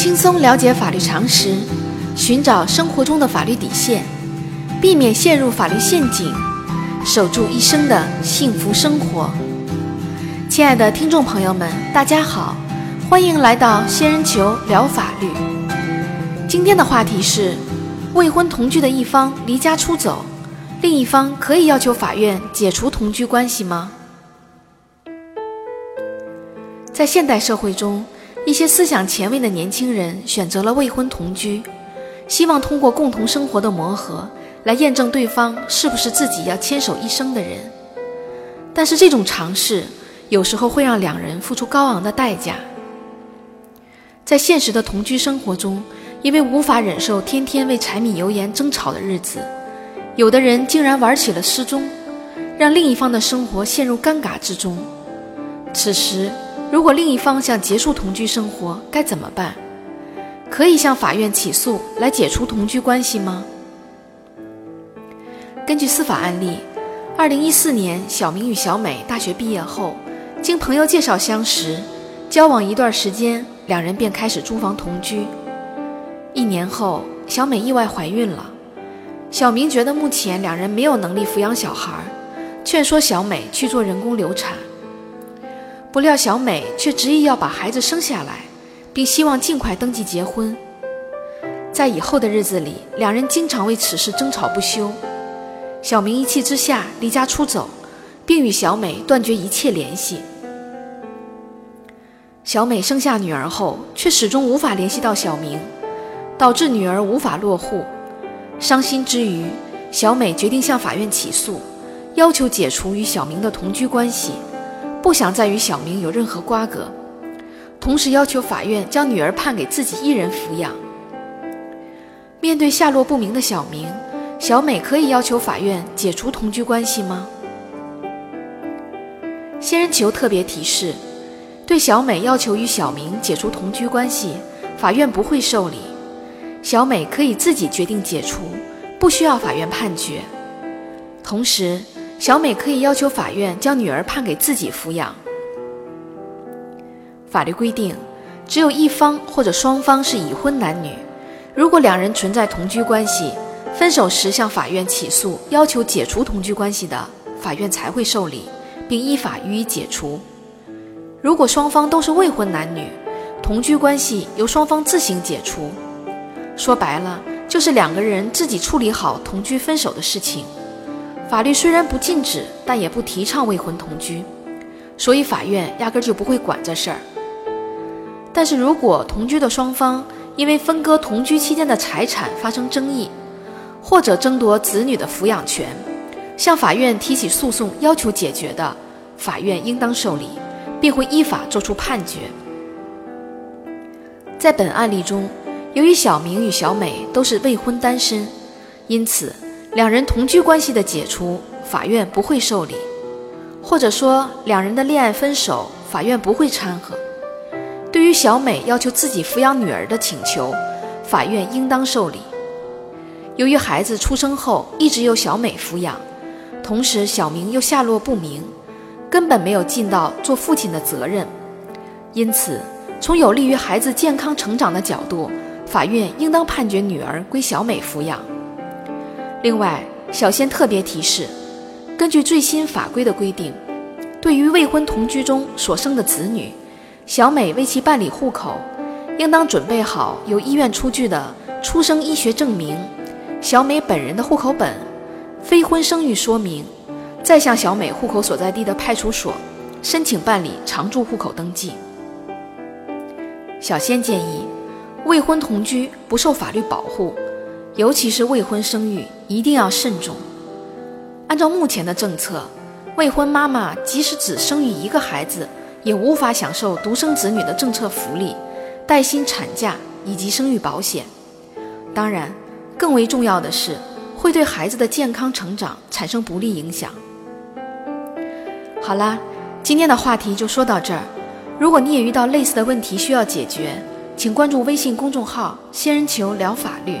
轻松了解法律常识，寻找生活中的法律底线，避免陷入法律陷阱，守住一生的幸福生活。亲爱的听众朋友们，大家好，欢迎来到仙人球聊法律。今天的话题是：未婚同居的一方离家出走，另一方可以要求法院解除同居关系吗？在现代社会中，一些思想前卫的年轻人选择了未婚同居，希望通过共同生活的磨合来验证对方是不是自己要牵手一生的人。但是这种尝试有时候会让两人付出高昂的代价。在现实的同居生活中，因为无法忍受天天为柴米油盐争吵的日子，有的人竟然玩起了失踪，让另一方的生活陷入尴尬之中。此时，如果另一方想结束同居生活，该怎么办？可以向法院起诉来解除同居关系吗？根据司法案例，二零一四年，小明与小美大学毕业后，经朋友介绍相识，交往一段时间，两人便开始租房同居。一年后，小美意外怀孕了，小明觉得目前两人没有能力抚养小孩，劝说小美去做人工流产。不料小美却执意要把孩子生下来，并希望尽快登记结婚。在以后的日子里，两人经常为此事争吵不休。小明一气之下离家出走，并与小美断绝一切联系。小美生下女儿后，却始终无法联系到小明，导致女儿无法落户。伤心之余，小美决定向法院起诉，要求解除与小明的同居关系。不想再与小明有任何瓜葛，同时要求法院将女儿判给自己一人抚养。面对下落不明的小明，小美可以要求法院解除同居关系吗？仙人球特别提示：对小美要求与小明解除同居关系，法院不会受理，小美可以自己决定解除，不需要法院判决。同时，小美可以要求法院将女儿判给自己抚养。法律规定，只有一方或者双方是已婚男女，如果两人存在同居关系，分手时向法院起诉要求解除同居关系的，法院才会受理，并依法予以解除。如果双方都是未婚男女，同居关系由双方自行解除。说白了，就是两个人自己处理好同居分手的事情。法律虽然不禁止，但也不提倡未婚同居，所以法院压根就不会管这事儿。但是如果同居的双方因为分割同居期间的财产发生争议，或者争夺子女的抚养权，向法院提起诉讼要求解决的，法院应当受理，并会依法作出判决。在本案例中，由于小明与小美都是未婚单身，因此。两人同居关系的解除，法院不会受理；或者说，两人的恋爱分手，法院不会掺和。对于小美要求自己抚养女儿的请求，法院应当受理。由于孩子出生后一直由小美抚养，同时小明又下落不明，根本没有尽到做父亲的责任，因此，从有利于孩子健康成长的角度，法院应当判决女儿归小美抚养。另外，小仙特别提示：根据最新法规的规定，对于未婚同居中所生的子女，小美为其办理户口，应当准备好由医院出具的出生医学证明、小美本人的户口本、非婚生育说明，再向小美户口所在地的派出所申请办理常住户口登记。小仙建议，未婚同居不受法律保护。尤其是未婚生育，一定要慎重。按照目前的政策，未婚妈妈即使只生育一个孩子，也无法享受独生子女的政策福利、带薪产假以及生育保险。当然，更为重要的是，会对孩子的健康成长产生不利影响。好啦，今天的话题就说到这儿。如果你也遇到类似的问题需要解决，请关注微信公众号“仙人球聊法律”。